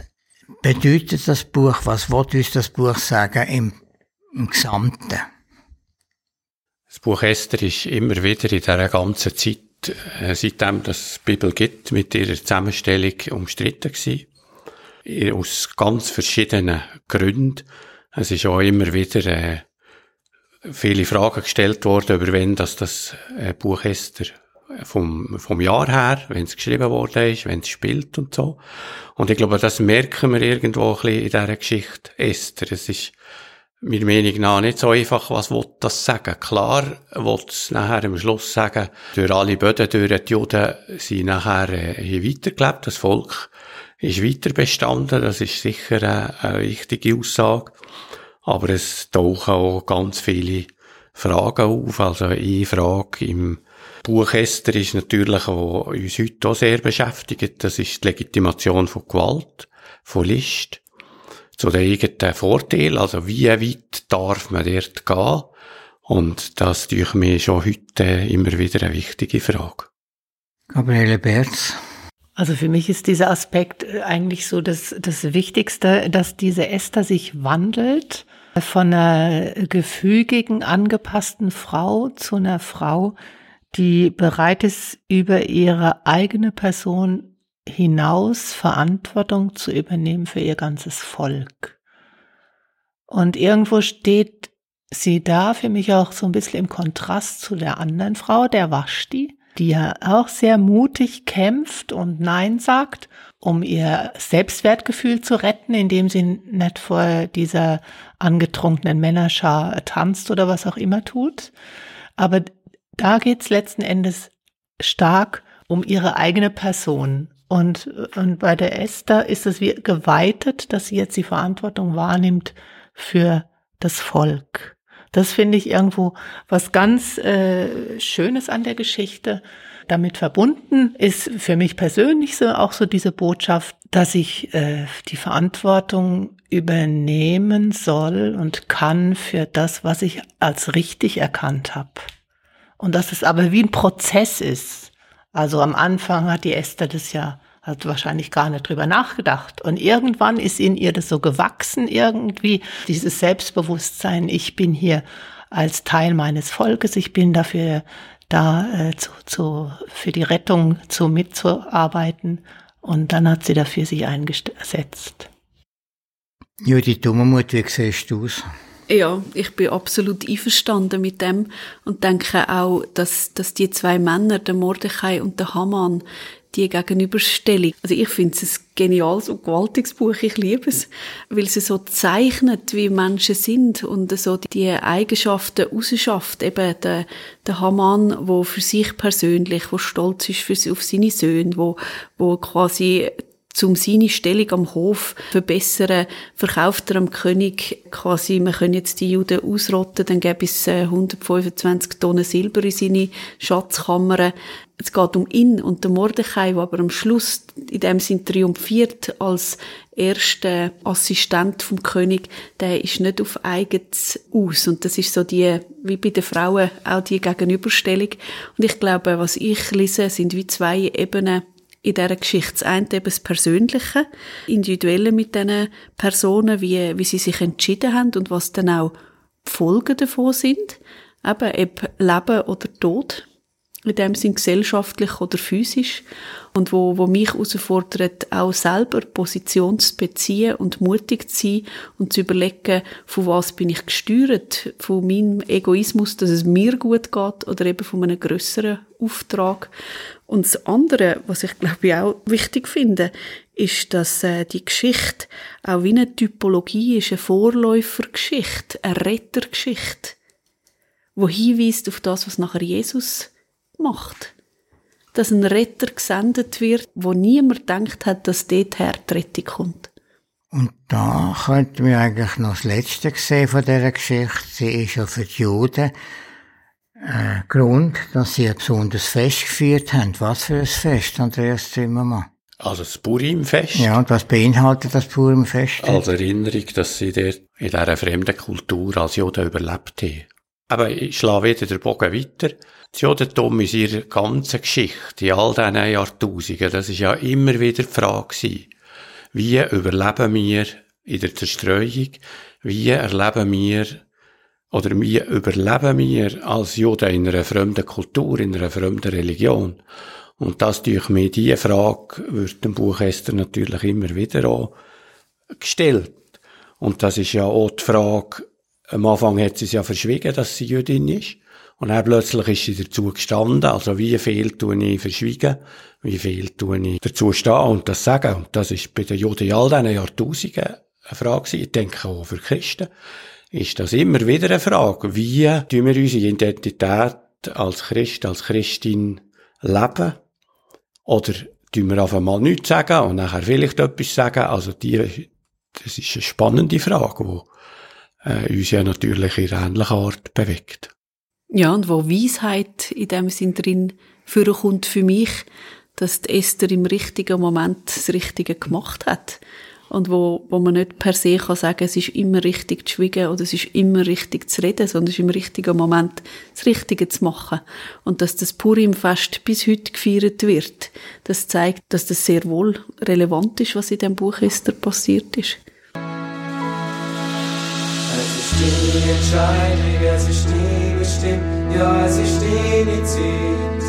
bedeutet das Buch, was will uns das Buch sagen im, im Gesamten? Das Buch Esther ist immer wieder in dieser ganzen Zeit, äh, seitdem das Bibel gibt, mit ihrer Zusammenstellung umstritten gewesen. Äh, Aus ganz verschiedenen Gründen. Es ist auch immer wieder äh, viele Fragen gestellt worden, über wenn das, das äh, Buch Esther vom, vom Jahr her, wenn es geschrieben worden ist, wenn es spielt und so. Und ich glaube, das merken wir irgendwo ein bisschen in dieser Geschichte Esther. Es ist meiner Meinung nach nicht so einfach, was das sagen. Klar will es nachher am Schluss sagen, durch alle Böden, durch die Juden sind nachher äh, hier weitergelebt, das Volk ist weiter bestanden, das ist sicher eine, eine wichtige Aussage. Aber es tauchen auch ganz viele Fragen auf. Also eine Frage im Buch Esther ist natürlich, auch uns heute auch sehr beschäftigt, das ist die Legitimation von Gewalt, von List, zu den eigenen Vorteilen, also wie weit darf man dort gehen? Und das durch mir schon heute immer wieder eine wichtige Frage. Gabriele Berz. Also für mich ist dieser Aspekt eigentlich so das, das Wichtigste, dass diese Esther sich wandelt von einer gefügigen, angepassten Frau zu einer Frau, die bereit ist, über ihre eigene Person hinaus Verantwortung zu übernehmen für ihr ganzes Volk. Und irgendwo steht sie da für mich auch so ein bisschen im Kontrast zu der anderen Frau, der Vashti, die ja auch sehr mutig kämpft und Nein sagt, um ihr Selbstwertgefühl zu retten, indem sie nicht vor dieser angetrunkenen Männerschar tanzt oder was auch immer tut. Aber da geht's letzten Endes stark um ihre eigene Person. Und, und bei der Esther ist es wie geweitet, dass sie jetzt die Verantwortung wahrnimmt für das Volk. Das finde ich irgendwo was ganz äh, Schönes an der Geschichte. Damit verbunden ist für mich persönlich so auch so diese Botschaft, dass ich äh, die Verantwortung übernehmen soll und kann für das, was ich als richtig erkannt habe. Und dass es aber wie ein Prozess ist. Also am Anfang hat die Esther das ja hat wahrscheinlich gar nicht drüber nachgedacht. Und irgendwann ist in ihr das so gewachsen, irgendwie, dieses Selbstbewusstsein, ich bin hier als Teil meines Volkes, ich bin dafür da äh, zu, zu, für die Rettung zu mitzuarbeiten. Und dann hat sie dafür sich eingesetzt. Judith Dummermuth, wie siehst du aus? Ja, ich bin absolut einverstanden mit dem und denke auch, dass, dass die zwei Männer, der Mordechai und der Haman, die Gegenüberstellung. Also ich finde es ein geniales und gewaltiges Buch. Ich liebe es, weil es so zeichnet, wie Menschen sind und so die Eigenschaften rausschafft. Eben der, der Haman, wo für sich persönlich, wo stolz ist für, auf seine Söhne, wo, wo quasi zum seine Stellung am Hof verbessern, verkauft er am König quasi, man können jetzt die Juden ausrotten, dann gäbe es 125 Tonnen Silber in seine Schatzkammern. Es geht um ihn und der Mordechai, der aber am Schluss in dem Sinn triumphiert als erster Assistent vom König, der ist nicht auf eigenes aus. Und das ist so die, wie bei den Frauen, auch die Gegenüberstellung. Und ich glaube, was ich lese, sind wie zwei Ebenen in dieser Geschichte. Das eine eben das Persönliche, Individuelle mit diesen Personen, wie, wie sie sich entschieden haben und was dann auch die Folgen davon sind. Eben, eben Leben oder Tod. In dem Sinn gesellschaftlich oder physisch. Und wo, wo mich herausfordert, auch selber Position zu beziehen und mutig zu sein und zu überlegen, von was bin ich gesteuert? Von meinem Egoismus, dass es mir gut geht oder eben von einem grösseren Auftrag. Und das andere, was ich glaube ich auch wichtig finde, ist, dass äh, die Geschichte auch wie eine Typologie ist, eine Vorläufergeschichte, eine Rettergeschichte, wo hinweist auf das, was nachher Jesus macht. Dass ein Retter gesendet wird, wo niemand denkt hat, dass dort her die Rettung kommt. Und da könnten wir eigentlich noch das Letzte sehen von dieser Geschichte. Sie ist ja für die Juden äh, Grund, dass sie ein besonderes Fest gefeiert haben. Was für ein Fest, Andreas Zimmermann? Also das Purimfest. Ja, und was beinhaltet das Purimfest? Als Erinnerung, dass sie dort in dieser fremden Kultur als Juden überlebt haben. Aber ich schlage wieder den Bogen weiter. Das Judentum in ihrer ganzen Geschichte, in all diesen Jahrtausenden, das ist ja immer wieder die Frage gewesen. Wie überleben wir in der Zerstreuung? Wie erleben wir oder wie überleben wir als Juden in einer fremden Kultur, in einer fremden Religion? Und das durch mir, diese Frage wird dem Buch Esther natürlich immer wieder auch gestellt. Und das ist ja auch die Frage, am Anfang hat sie es ja verschwiegen, dass sie Jüdin ist. Und dann plötzlich ist sie dazu gestanden. Also wie viel tue ich verschwiegen? Wie viel tue ich dazu stehen und das sagen? Und das ist bei den Juden all diesen Jahrtausenden eine Frage. Ich denke auch für Christen ist das immer wieder eine Frage. Wie tun wir unsere Identität als Christ, als Christin leben? Oder tun wir einfach mal nichts sagen und nachher vielleicht etwas sagen? Also die, das ist eine spannende Frage, die äh, uns ja natürlich in ähnlicher Art bewegt. Ja, und wo Weisheit in dem Sinn drin vorkommt für mich, dass die Esther im richtigen Moment das Richtige gemacht hat. Und wo, wo man nicht per se kann sagen, es ist immer richtig zu schweigen oder es ist immer richtig zu reden, sondern es ist im richtigen Moment das Richtige zu machen. Und dass das Purimfest bis heute gefeiert wird, das zeigt, dass das sehr wohl relevant ist, was in dem Buch Esther passiert ist. Es ist die Entscheidung, es ist die bestimmt, ja, es ist die zieht.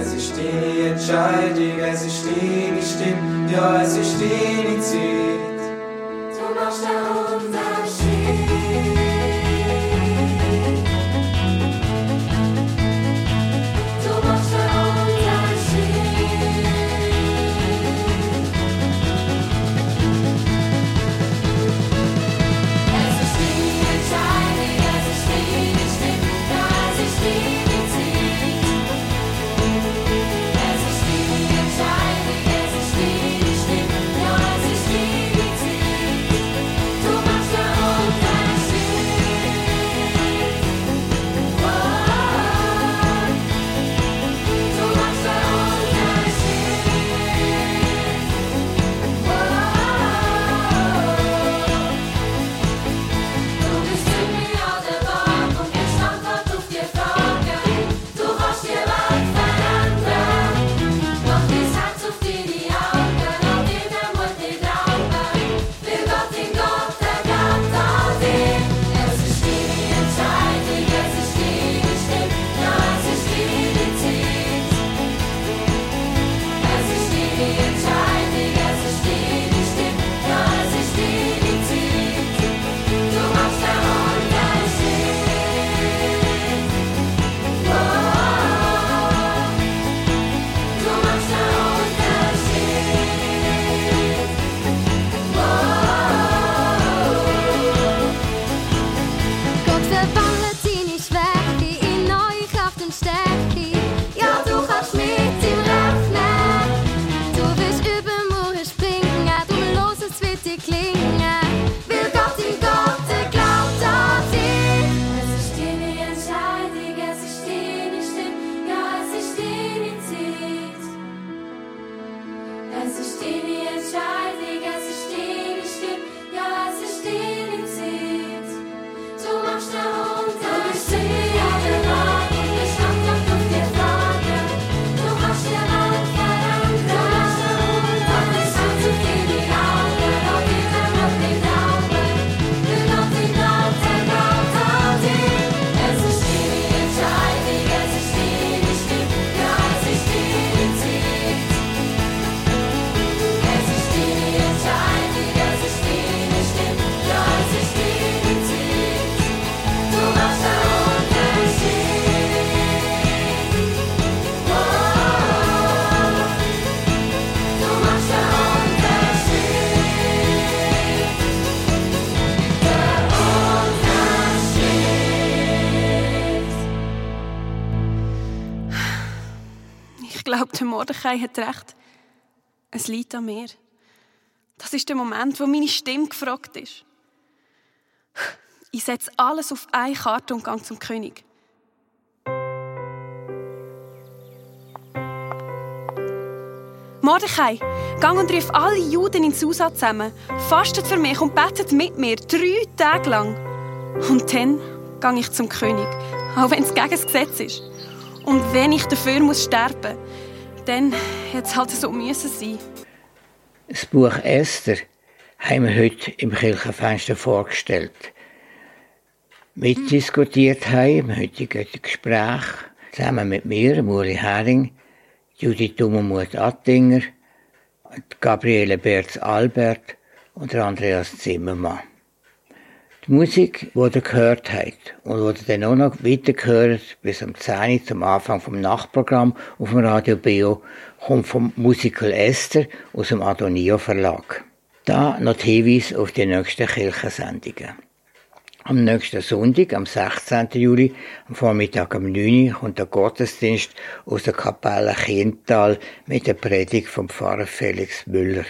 Es ist die Entscheidung, es ist die bestimmt, ja, es ist die zieht. Du machst. Mordechai hat recht. Es liegt an mir. Das ist der Moment, wo meine Stimme gefragt ist. Ich setze alles auf eine Karte und gehe zum König. Mordechai, gang und rief alle Juden in Susa zusammen, fastet für mich und betet mit mir drei Tage lang. Und dann gang ich zum König, auch wenn es gegen das Gesetz ist. Und wenn ich dafür muss sterben, dann hätte es halt so müssen sein. Das Buch Esther haben wir heute im Kirchenfenster vorgestellt. Mitdiskutiert haben im heutigen Gespräch zusammen mit mir, Muri Hering, Judith Dummermuth Attinger, Gabriele Berz Albert und Andreas Zimmermann. Die Musik, die ihr gehört habt und die ihr dann auch noch weitergehört bis am 10 Uhr zum Anfang vom Nachtprogramm auf dem Radio Bio, kommt vom Musical Esther aus dem Adonio Verlag. Da noch Hinweise auf die nächsten Kirchensendungen. Am nächsten Sonntag, am 16. Juli, am Vormittag um 9 Uhr, kommt der Gottesdienst aus der Kapelle Kindtal mit der Predigt vom Pfarrer Felix Müller.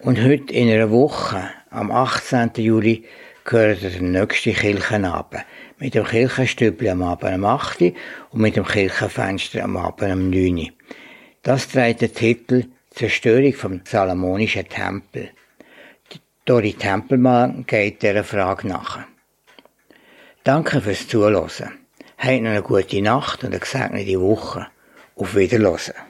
Und heute in einer Woche, am 18. Juli, gehört der nächste Kirchenabend. Mit dem Kirchenstübli am Abend um 8 Uhr und mit dem Kirchenfenster am Abend um 9 Uhr. Das trägt den Titel Zerstörung vom Salomonischen Tempel. Dori Tempelmann geht dieser Frage nach. Danke fürs Zuhören. Habt noch eine gute Nacht und eine gesegnete Woche. Auf Wiederhören.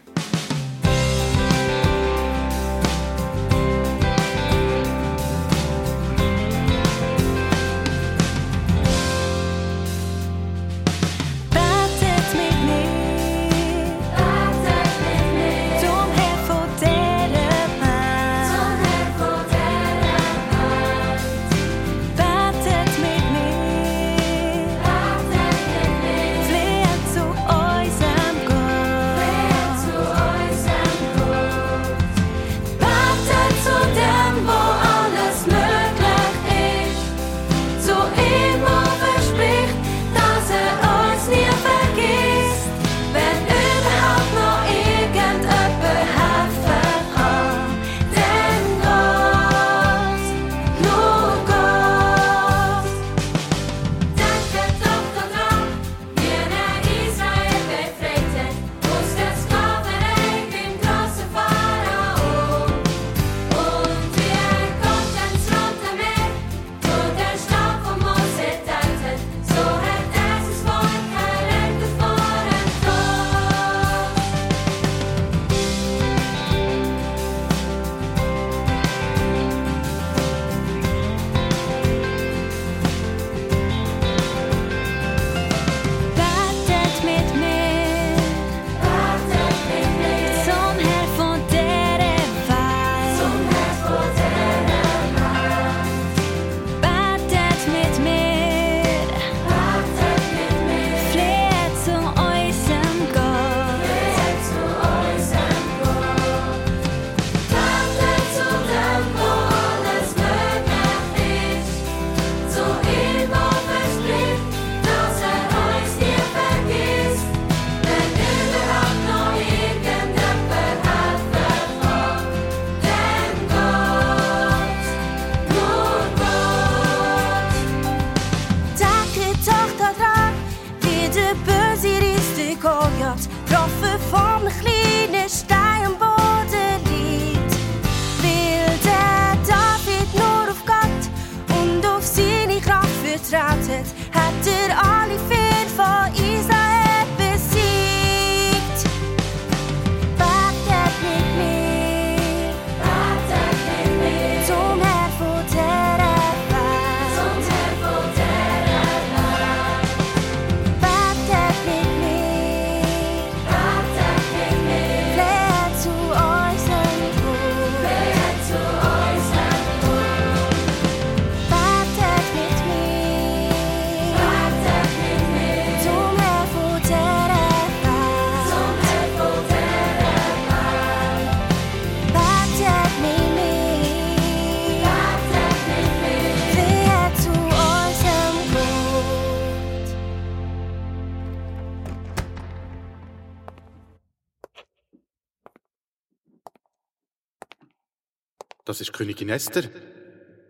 Das ist Königin Esther.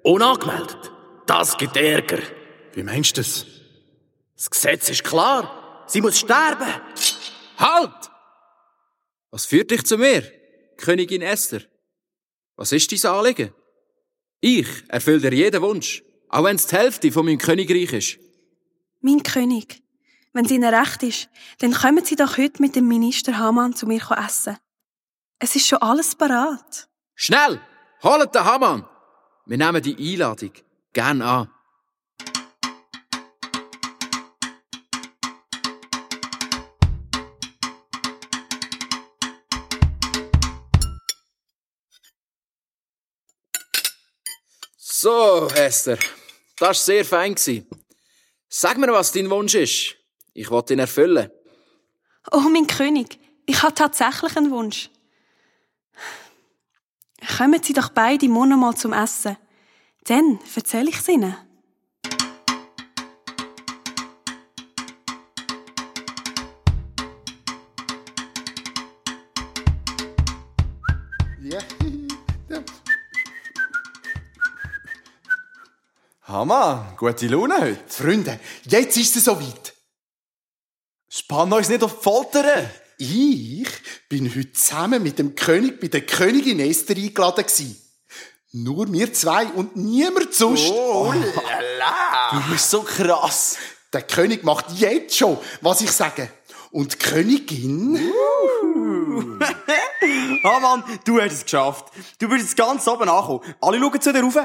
Unangemeldet. Das gibt Ärger. Wie meinst du das? Das Gesetz ist klar. Sie muss sterben. Halt! Was führt dich zu mir, Königin Esther? Was ist dein Anliegen? Ich erfülle dir jeden Wunsch, auch wenn es die Hälfte von meinem Königreich ist. Mein König, wenn es Ihnen recht ist, dann kommen Sie doch heute mit dem Minister Hamann zu mir essen. Es ist schon alles parat. Schnell! Holt den Hamann! Wir nehmen die Einladung gern an. So, Esther, das war sehr fein. Sag mir, was dein Wunsch ist. Ich will ihn erfüllen. Oh, mein König, ich habe tatsächlich einen Wunsch. Kommen Sie doch beide morgen mal zum Essen. Dann erzähle ich es Ihnen. Ja. Hammer, gute Laune heute. Freunde, jetzt ist es soweit. Spann uns nicht auf die Folter. Ich bin heute zusammen mit dem König bei der Königin Esther eingeladen gsi. Nur wir zwei und niemand sonst. Oh, lala. Du bist so krass. Der König macht jetzt schon, was ich sage. Und die Königin... Ah Mann, du hast es geschafft. Du bist jetzt ganz oben angekommen. Alle schauen zu dir rauf.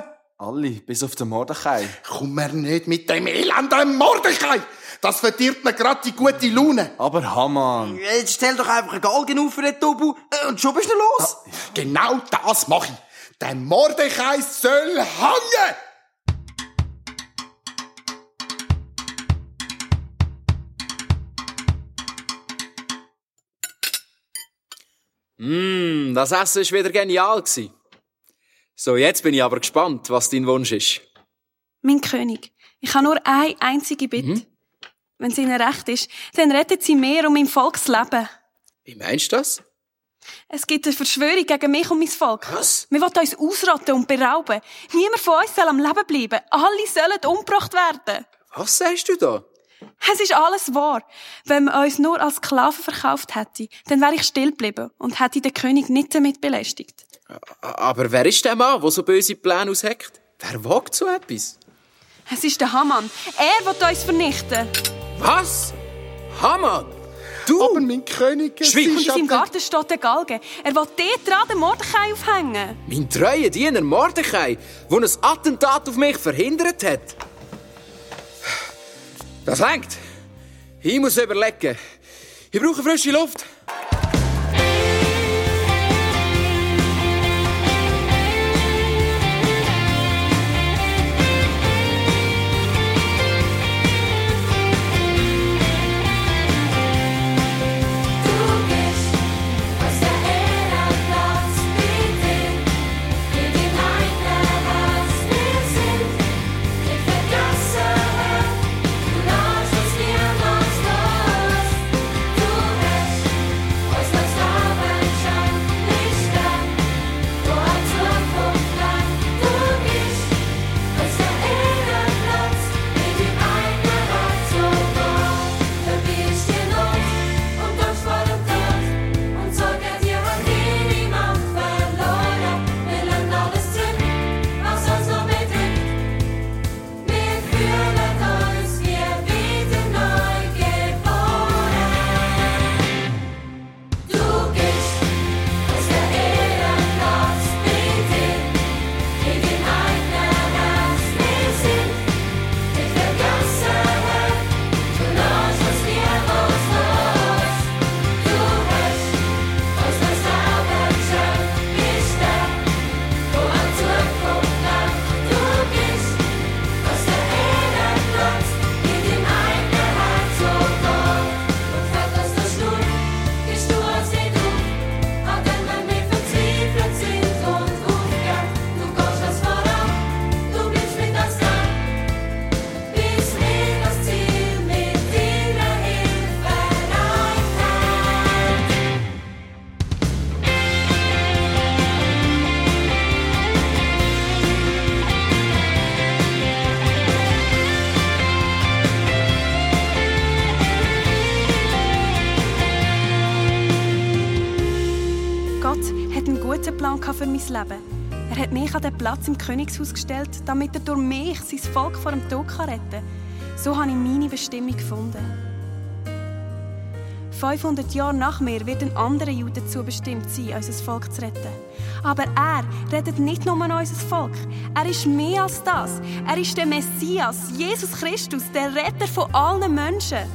Alle, bis auf den Mordechai. Komm mir nicht mit dem elenden Mordechai! Das verdirbt mir grad die gute Laune. Aber Hamann. Jetzt stell doch einfach einen Galgen auf für den Tobu äh, und schon bist du los. Genau das mach ich. Der Mordechai soll hangen! Mm, das Essen war wieder genial. gewesen. So, jetzt bin ich aber gespannt, was dein Wunsch ist. Mein König, ich habe nur eine einzige Bitte. Wenn es Ihnen recht ist, dann rettet Sie mir und mein Volksleben. Wie meinst du das? Es gibt eine Verschwörung gegen mich und mein Volk. Was? Wir wollen uns ausrotten und berauben. Niemand von uns soll am Leben bleiben. Alle sollen umgebracht werden. Was sagst du da? Es ist alles wahr. Wenn man uns nur als Sklaven verkauft hätte, dann wäre ich still geblieben und hätte den König nicht damit belästigt. Aber wer ist der Mann, der so böse Pläne ausheckt? Wer wagt so etwas? Es ist der Hamann. Er wird uns vernichten. Was? Hamann? Du? Aber mein König, es Schweig. Und in seinem Garten steht der Galgen. Er will dort dran den Mordechai aufhängen. Mein treuer Diener Mordechai, der ein Attentat auf mich verhindert hat. Das längt. Ich muss überlegen. Ich brauche frische Luft. Platz im Königshaus gestellt, damit er durch mich sein Volk vor dem Tod retten kann. So habe ich meine Bestimmung gefunden. 500 Jahre nach mir wird ein anderer Jude dazu bestimmt sein, unser Volk zu retten. Aber er rettet nicht nur unser Volk. Er ist mehr als das. Er ist der Messias, Jesus Christus, der Retter von allen Menschen.